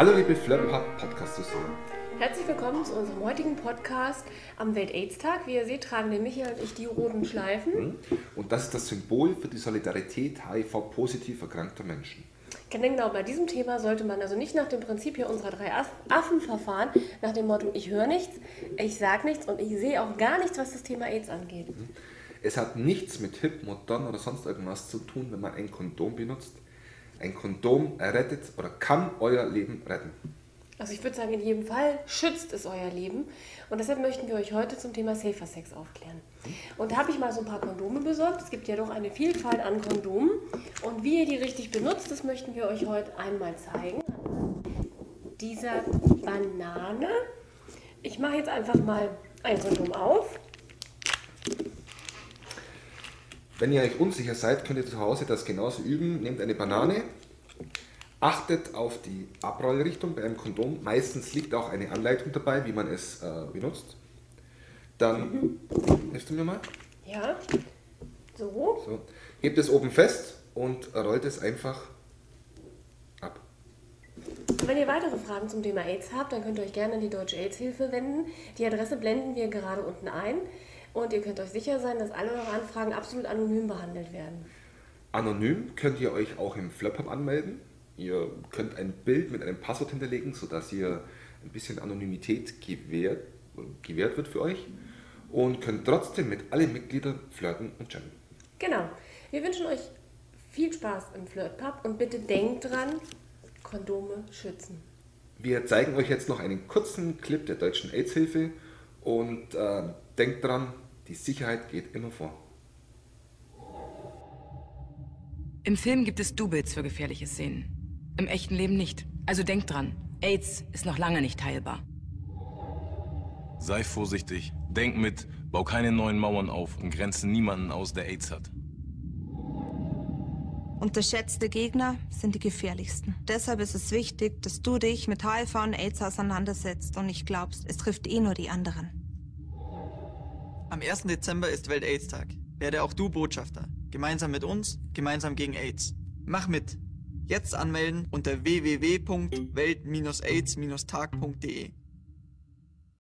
Hallo liebe Flirtpub Podcast-Zuseher. Herzlich willkommen zu unserem heutigen Podcast am Welt-Aids-Tag. Wie ihr seht, tragen der Michael und ich die roten Schleifen. Und das ist das Symbol für die Solidarität HIV-positiv erkrankter Menschen. Genau, bei diesem Thema sollte man also nicht nach dem Prinzip hier unserer drei Aff- Affen verfahren, nach dem Motto, ich höre nichts, ich sage nichts und ich sehe auch gar nichts, was das Thema AIDS angeht. Es hat nichts mit Hip, modern oder sonst irgendwas zu tun, wenn man ein Kondom benutzt. Ein Kondom rettet oder kann euer Leben retten. Also ich würde sagen, in jedem Fall schützt es euer Leben. Und deshalb möchten wir euch heute zum Thema Safer Sex aufklären. Und da habe ich mal so ein paar Kondome besorgt. Es gibt ja doch eine Vielfalt an Kondomen. Und wie ihr die richtig benutzt, das möchten wir euch heute einmal zeigen. Dieser Banane. Ich mache jetzt einfach mal ein Kondom auf. Wenn ihr euch unsicher seid, könnt ihr zu Hause das genauso üben. Nehmt eine Banane, achtet auf die Abrollrichtung bei einem Kondom. Meistens liegt auch eine Anleitung dabei, wie man es äh, benutzt. Dann, hilfst du mir mal? Ja. So. So. Hebt es oben fest und rollt es einfach ab. Wenn ihr weitere Fragen zum Thema AIDS habt, dann könnt ihr euch gerne an die Deutsche AIDS-Hilfe wenden. Die Adresse blenden wir gerade unten ein. Und ihr könnt euch sicher sein, dass alle eure Anfragen absolut anonym behandelt werden. Anonym könnt ihr euch auch im Flirthub anmelden. Ihr könnt ein Bild mit einem Passwort hinterlegen, sodass ihr ein bisschen Anonymität gewährt, gewährt wird für euch. Und könnt trotzdem mit allen Mitgliedern flirten und chatten. Genau. Wir wünschen euch viel Spaß im Flirtpub und bitte denkt dran, Kondome schützen. Wir zeigen euch jetzt noch einen kurzen Clip der Deutschen AIDS-Hilfe und äh, denkt dran, die Sicherheit geht immer vor. Im Film gibt es Doubles für gefährliche Szenen. Im echten Leben nicht. Also denkt dran, AIDS ist noch lange nicht heilbar. Sei vorsichtig, denk mit, bau keine neuen Mauern auf und grenze niemanden aus, der AIDS hat. Unterschätzte Gegner sind die gefährlichsten. Deshalb ist es wichtig, dass du dich mit HIV und AIDS auseinandersetzt und nicht glaubst, es trifft eh nur die anderen. Am 1. Dezember ist Welt-AIDS-Tag. Werde auch du Botschafter. Gemeinsam mit uns, gemeinsam gegen AIDS. Mach mit. Jetzt anmelden unter www.welt-aids-tag.de.